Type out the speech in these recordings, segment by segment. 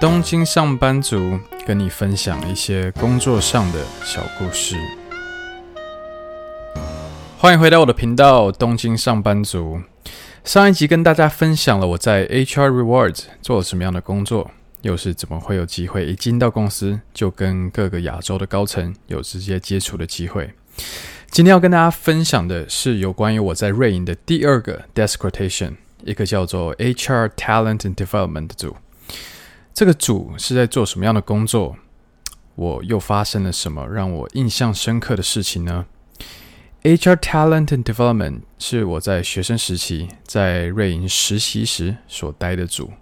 东京上班族跟你分享一些工作上的小故事。欢迎回到我的频道，东京上班族。上一集跟大家分享了我在 HR Rewards 做了什么样的工作，又是怎么会有机会一进到公司就跟各个亚洲的高层有直接接触的机会。今天要跟大家分享的是有关于我在瑞银的第二个 Desk Rotation，一个叫做 HR Talent and Development 的组。这个组是在做什么样的工作？我又发生了什么让我印象深刻的事情呢？HR Talent and Development 是我在学生时期在瑞银实习时所待的组。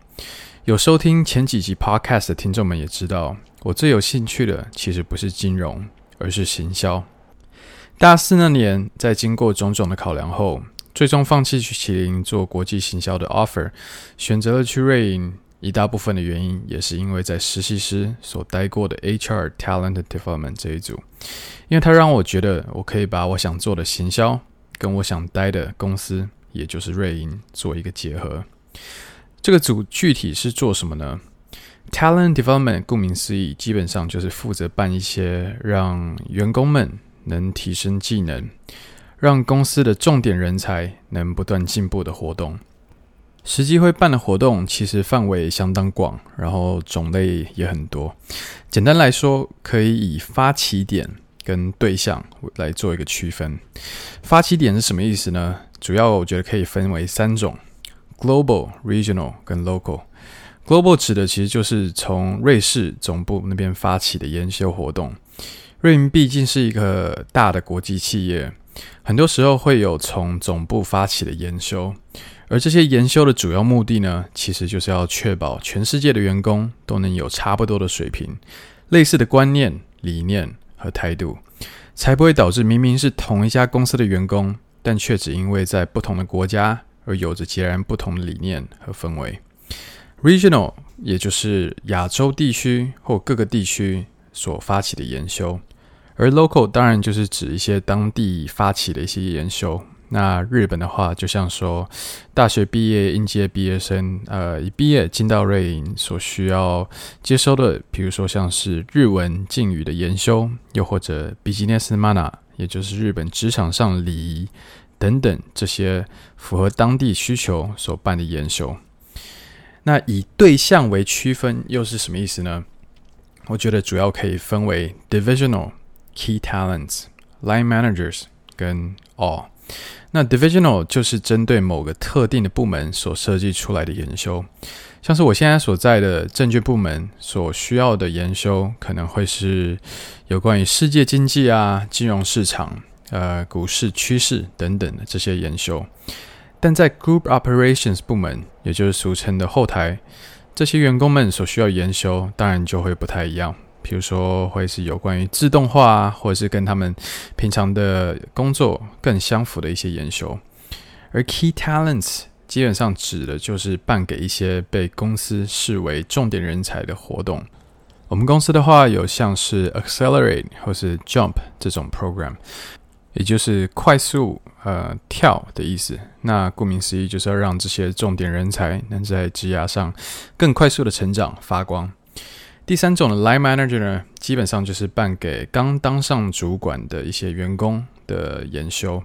有收听前几集 Podcast 的听众们也知道，我最有兴趣的其实不是金融，而是行销。大四那年，在经过种种的考量后，最终放弃去麒麟做国际行销的 offer，选择了去瑞银。一大部分的原因也是因为在实习时所待过的 HR Talent Development 这一组，因为它让我觉得我可以把我想做的行销跟我想待的公司，也就是瑞银做一个结合。这个组具体是做什么呢？Talent Development 顾名思义，基本上就是负责办一些让员工们能提升技能，让公司的重点人才能不断进步的活动。实际会办的活动其实范围相当广，然后种类也很多。简单来说，可以以发起点跟对象来做一个区分。发起点是什么意思呢？主要我觉得可以分为三种：Global、Regional 跟 Local。Global 指的其实就是从瑞士总部那边发起的研修活动。瑞银毕竟是一个大的国际企业，很多时候会有从总部发起的研修。而这些研修的主要目的呢，其实就是要确保全世界的员工都能有差不多的水平、类似的观念、理念和态度，才不会导致明明是同一家公司的员工，但却只因为在不同的国家而有着截然不同的理念和氛围。Regional 也就是亚洲地区或各个地区所发起的研修，而 Local 当然就是指一些当地发起的一些研修。那日本的话，就像说，大学毕业应届毕业生，呃，一毕业进到瑞银所需要接收的，比如说像是日文敬语的研修，又或者 Business Manner，也就是日本职场上礼仪等等这些符合当地需求所办的研修。那以对象为区分，又是什么意思呢？我觉得主要可以分为 Divisional、Key Talents、Line Managers 跟 All。那 divisional 就是针对某个特定的部门所设计出来的研修，像是我现在所在的证券部门所需要的研修，可能会是有关于世界经济啊、金融市场、呃、股市趋势等等的这些研修。但在 group operations 部门，也就是俗称的后台，这些员工们所需要研修，当然就会不太一样。比如说，会是有关于自动化，或者是跟他们平常的工作更相符的一些研修。而 Key Talents 基本上指的就是办给一些被公司视为重点人才的活动。我们公司的话，有像是 Accelerate 或是 Jump 这种 program，也就是快速呃跳的意思。那顾名思义，就是要让这些重点人才能在职涯上更快速的成长发光。第三种的 line manager 呢，基本上就是办给刚当上主管的一些员工的研修。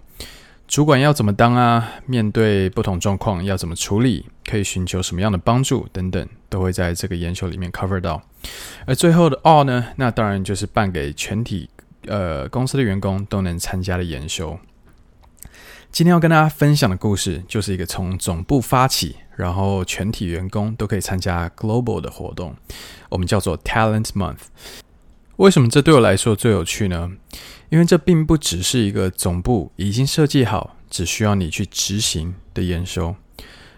主管要怎么当啊？面对不同状况要怎么处理？可以寻求什么样的帮助等等，都会在这个研修里面 cover 到。而最后的 all 呢，那当然就是办给全体呃公司的员工都能参加的研修。今天要跟大家分享的故事，就是一个从总部发起，然后全体员工都可以参加 global 的活动，我们叫做 Talent Month。为什么这对我来说最有趣呢？因为这并不只是一个总部已经设计好，只需要你去执行的验收，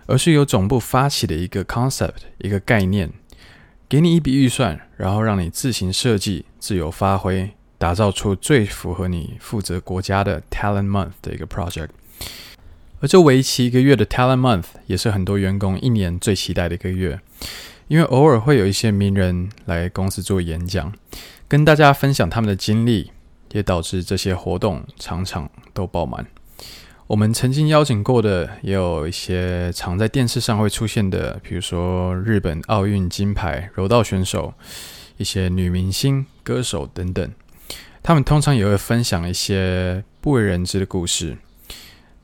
而是由总部发起的一个 concept，一个概念，给你一笔预算，然后让你自行设计、自由发挥，打造出最符合你负责国家的 Talent Month 的一个 project。而这为期一个月的 Talent Month 也是很多员工一年最期待的一个月，因为偶尔会有一些名人来公司做演讲，跟大家分享他们的经历，也导致这些活动场场都爆满。我们曾经邀请过的也有一些常在电视上会出现的，比如说日本奥运金牌柔道选手、一些女明星、歌手等等。他们通常也会分享一些不为人知的故事，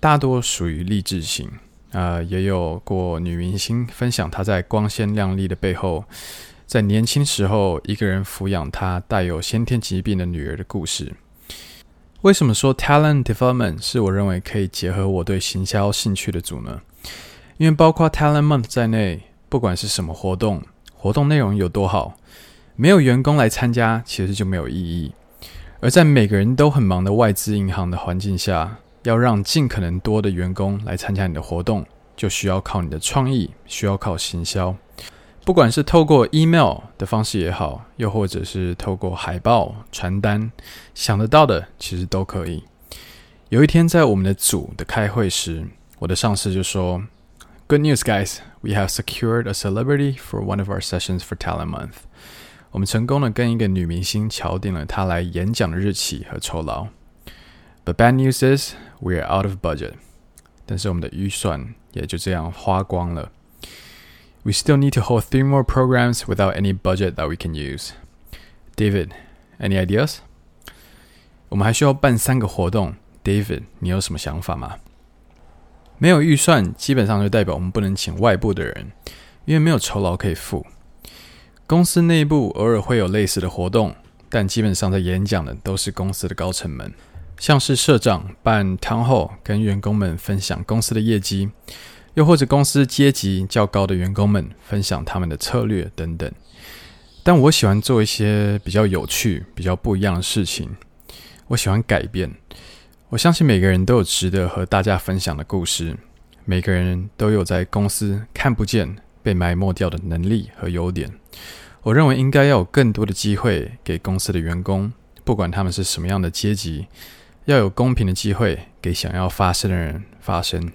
大多属于励志型。啊、呃，也有过女明星分享她在光鲜亮丽的背后，在年轻时候一个人抚养她带有先天疾病的女儿的故事。为什么说 Talent Development 是我认为可以结合我对行销兴趣的组呢？因为包括 Talent Month 在内，不管是什么活动，活动内容有多好，没有员工来参加，其实就没有意义。而在每个人都很忙的外资银行的环境下，要让尽可能多的员工来参加你的活动，就需要靠你的创意，需要靠行销。不管是透过 email 的方式也好，又或者是透过海报、传单，想得到的其实都可以。有一天在我们的组的开会时，我的上司就说：“Good news, guys! We have secured a celebrity for one of our sessions for Talent Month.” 我们成功的跟一个女明星敲定了她来演讲的日期和酬劳。But bad news is we are out of budget。但是我们的预算也就这样花光了。We still need to hold three more programs without any budget that we can use. David, any ideas? 我们还需要办三个活动。David，你有什么想法吗？没有预算，基本上就代表我们不能请外部的人，因为没有酬劳可以付。公司内部偶尔会有类似的活动，但基本上在演讲的都是公司的高层们，像是社长办 town hall 跟员工们分享公司的业绩，又或者公司阶级较高的员工们分享他们的策略等等。但我喜欢做一些比较有趣、比较不一样的事情。我喜欢改变。我相信每个人都有值得和大家分享的故事，每个人都有在公司看不见。被埋没掉的能力和优点，我认为应该要有更多的机会给公司的员工，不管他们是什么样的阶级，要有公平的机会给想要发声的人发声。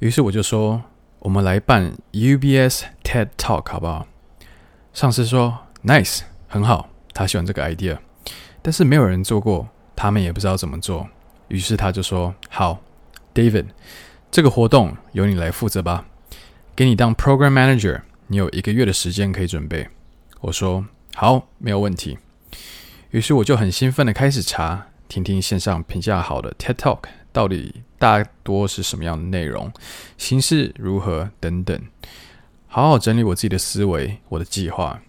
于是我就说，我们来办 UBS TED Talk 好不好？上司说 Nice，很好，他喜欢这个 idea，但是没有人做过，他们也不知道怎么做。于是他就说好，David，这个活动由你来负责吧。给你当 Program Manager，你有一个月的时间可以准备。我说好，没有问题。于是我就很兴奋的开始查，听听线上评价好的 TED Talk 到底大多是什么样的内容，形式如何等等，好好整理我自己的思维，我的计划。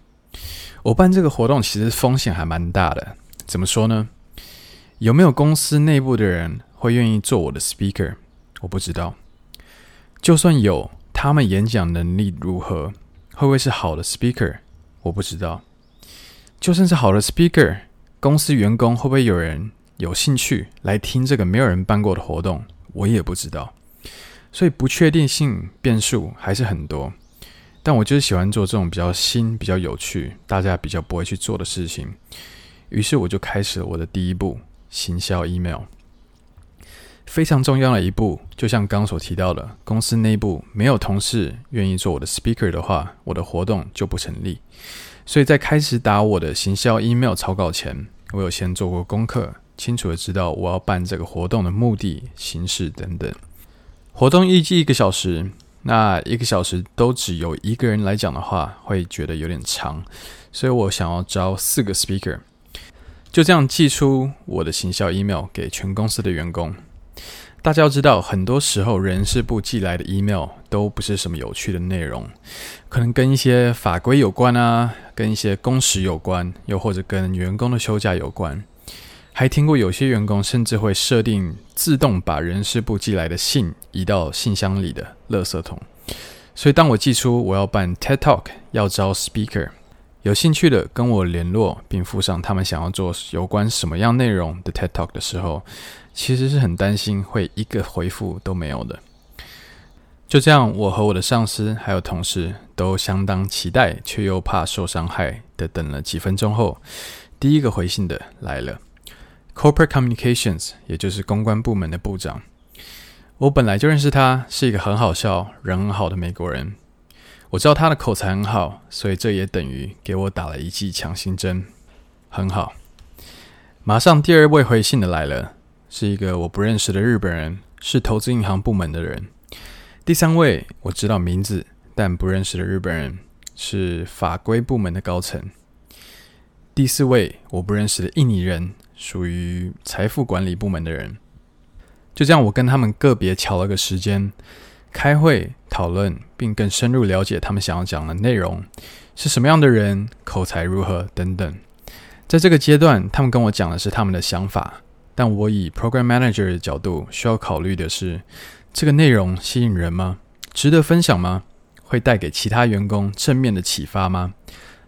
我办这个活动其实风险还蛮大的，怎么说呢？有没有公司内部的人会愿意做我的 Speaker？我不知道。就算有。他们演讲能力如何？会不会是好的 speaker？我不知道。就算是好的 speaker，公司员工会不会有人有兴趣来听这个没有人办过的活动？我也不知道。所以不确定性变数还是很多。但我就是喜欢做这种比较新、比较有趣、大家比较不会去做的事情。于是我就开始了我的第一步：行销 email。非常重要的一步，就像刚所提到的，公司内部没有同事愿意做我的 speaker 的话，我的活动就不成立。所以在开始打我的行销 email 草稿前，我有先做过功课，清楚的知道我要办这个活动的目的、形式等等。活动预计一个小时，那一个小时都只有一个人来讲的话，会觉得有点长，所以我想要招四个 speaker，就这样寄出我的行销 email 给全公司的员工。大家要知道，很多时候人事部寄来的 email 都不是什么有趣的内容，可能跟一些法规有关啊，跟一些工时有关，又或者跟员工的休假有关。还听过有些员工甚至会设定自动把人事部寄来的信移到信箱里的垃圾桶。所以当我寄出我要办 TED Talk，要招 speaker，有兴趣的跟我联络，并附上他们想要做有关什么样内容的 TED Talk 的时候。其实是很担心会一个回复都没有的。就这样，我和我的上司还有同事都相当期待，却又怕受伤害的等了几分钟后，第一个回信的来了，Corporate Communications，也就是公关部门的部长。我本来就认识他，是一个很好笑、人很好的美国人。我知道他的口才很好，所以这也等于给我打了一剂强心针。很好，马上第二位回信的来了。是一个我不认识的日本人，是投资银行部门的人。第三位我知道名字但不认识的日本人，是法规部门的高层。第四位我不认识的印尼人，属于财富管理部门的人。就这样，我跟他们个别乔了个时间，开会讨论，并更深入了解他们想要讲的内容是什么样的人，口才如何等等。在这个阶段，他们跟我讲的是他们的想法，但我以 Program Manager 的角度需要考虑的是，这个内容吸引人吗？值得分享吗？会带给其他员工正面的启发吗？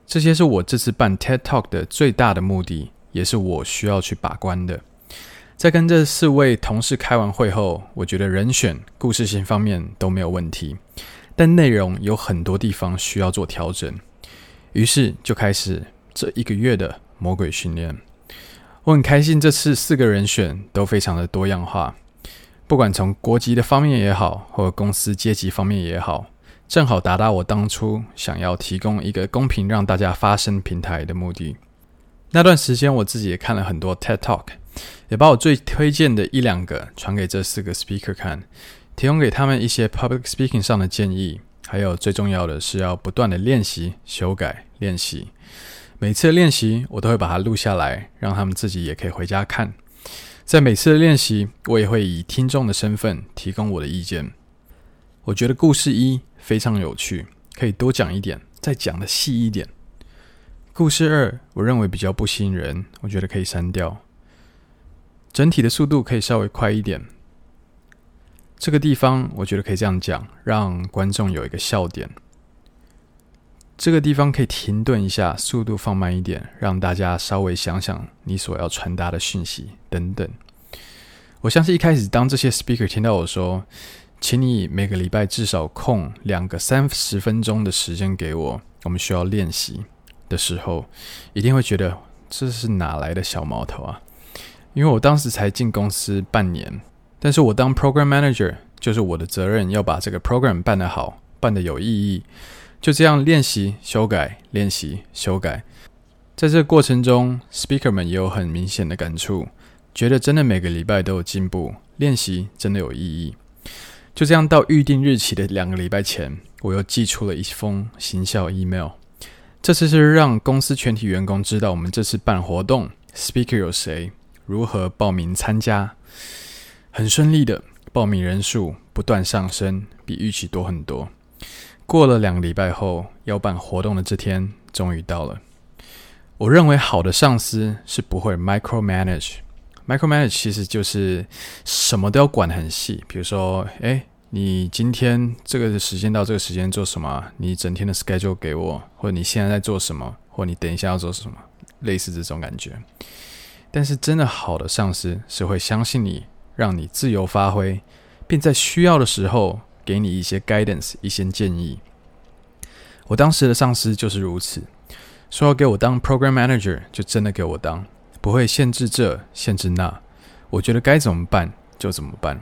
这些是我这次办 TED Talk 的最大的目的，也是我需要去把关的。在跟这四位同事开完会后，我觉得人选、故事性方面都没有问题，但内容有很多地方需要做调整。于是就开始这一个月的魔鬼训练。我很开心，这次四个人选都非常的多样化，不管从国籍的方面也好，或公司阶级方面也好。正好达到我当初想要提供一个公平让大家发声平台的目的。那段时间，我自己也看了很多 TED Talk，也把我最推荐的一两个传给这四个 speaker 看，提供给他们一些 public speaking 上的建议。还有最重要的是要不断的练习、修改、练习。每次练习，我都会把它录下来，让他们自己也可以回家看。在每次的练习，我也会以听众的身份提供我的意见。我觉得故事一非常有趣，可以多讲一点，再讲的细一点。故事二我认为比较不吸引人，我觉得可以删掉。整体的速度可以稍微快一点。这个地方我觉得可以这样讲，让观众有一个笑点。这个地方可以停顿一下，速度放慢一点，让大家稍微想想你所要传达的讯息等等。我相信一开始当这些 speaker 听到我说，请你每个礼拜至少空两个三十分钟的时间给我，我们需要练习的时候，一定会觉得这是哪来的小毛头啊？因为我当时才进公司半年，但是我当 program manager 就是我的责任，要把这个 program 办得好，办得有意义。就这样练习、修改、练习、修改，在这过程中，speaker 们也有很明显的感触，觉得真的每个礼拜都有进步，练习真的有意义。就这样，到预定日期的两个礼拜前，我又寄出了一封行销 email。这次是让公司全体员工知道我们这次办活动，speaker 有谁，如何报名参加。很顺利的，报名人数不断上升，比预期多很多。过了两个礼拜后，要办活动的这天终于到了。我认为好的上司是不会 micro manage。Micromanage 其实就是什么都要管得很细，比如说，哎，你今天这个时间到这个时间做什么？你整天的 schedule 给我，或者你现在在做什么，或你等一下要做什么，类似这种感觉。但是真的好的上司是会相信你，让你自由发挥，并在需要的时候给你一些 guidance，一些建议。我当时的上司就是如此，说要给我当 program manager，就真的给我当。不会限制这，限制那，我觉得该怎么办就怎么办。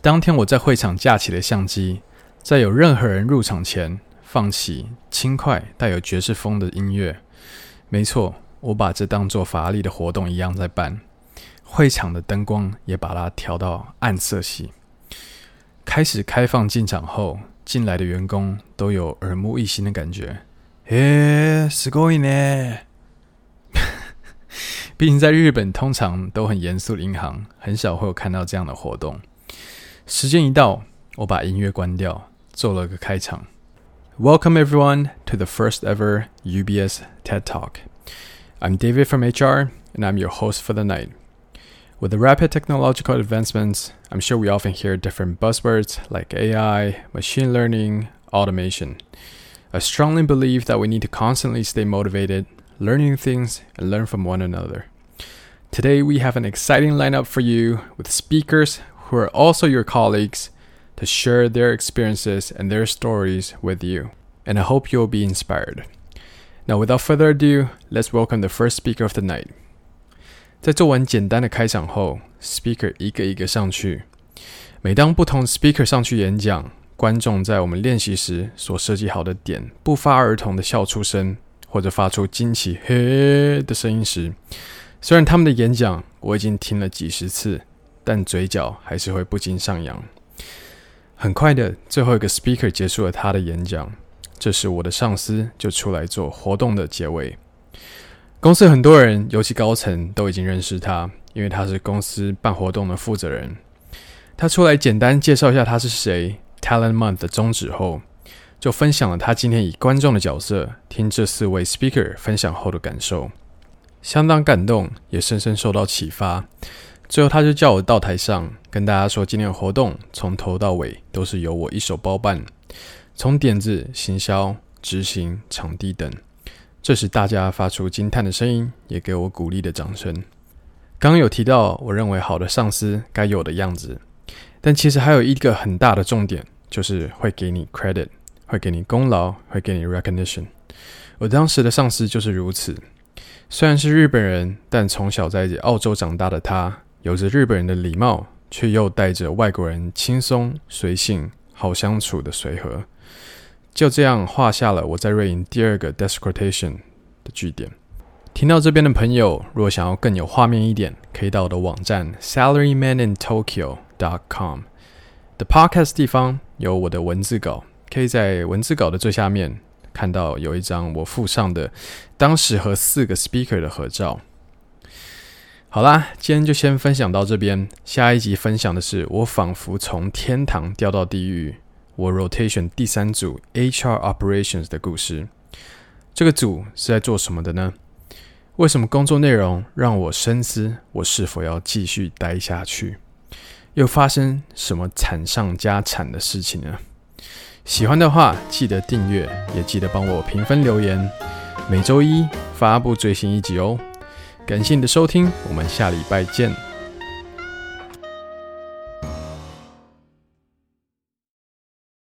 当天我在会场架起了相机，在有任何人入场前，放起轻快带有爵士风的音乐。没错，我把这当做法拉利的活动一样在办。会场的灯光也把它调到暗色系。开始开放进场后，进来的员工都有耳目一新的感觉。诶，すごいね。毕竟在日本，通常都很严肃的银行，很少会有看到这样的活动。 时间一到，我把音乐关掉，做了个开场。Welcome everyone to the first ever UBS TED Talk. I'm David from HR, and I'm your host for the night. With the rapid technological advancements, I'm sure we often hear different buzzwords like AI, machine learning, automation. I strongly believe that we need to constantly stay motivated learn new things, and learn from one another. Today, we have an exciting lineup for you with speakers who are also your colleagues to share their experiences and their stories with you. And I hope you'll be inspired. Now, without further ado, let's welcome the first speaker of the night. 在做完简单的开场后，speaker 一个一个上去。每当不同 speaker 上去演讲，观众在我们练习时所设计好的点不发而同的笑出声。或者发出惊奇“嘿”的声音时，虽然他们的演讲我已经听了几十次， 但嘴角还是会不禁上扬。很快的，最后一个 speaker 结束了他的演讲，这时我的上司就出来做活动的结尾。公司很多人，尤其高层都已经认识他，因为他是公司办活动的负责人。他出来简单介绍一下他是谁，Talent Month 的宗旨后，就分享了他今天以观众的角色听这四位 speaker 分享后的感受，相当感动，也深深受到启发。最后他就叫我到台上跟大家说，今天的活动从头到尾都是由我一手包办，从点子、行销、执行、场地等。这时大家发出惊叹的声音，也给我鼓励的掌声。刚刚有提到，我认为好的上司该有的样子。但其实还有一个很大的重点，就是会给你 credit，会给你功劳，会给你 recognition。我当时的上司就是如此。虽然是日本人，但从小在澳洲长大的他，有着日本人的礼貌，却又带着外国人轻松、随性、好相处的随和。就这样画下了我在瑞银第二个 desk rotation 的句点。听到这边的朋友，若想要更有画面一点，可以到我的网站 salarymanintokyo。.com 的 podcast 地方有我的文字稿，可以在文字稿的最下面看到有一张我附上的当时和四个 speaker 的合照。好啦，今天就先分享到这边，下一集分享的是我仿佛从天堂掉到地狱，我 rotation 第三组 HR operations 的故事。这个组是在做什么的呢？为什么工作内容让我深思，我是否要继续待下去？又发生什么惨上加惨的事情呢？喜欢的话记得订阅，也记得帮我评分留言。每周一发布最新一集哦。感谢你的收听，我们下礼拜见。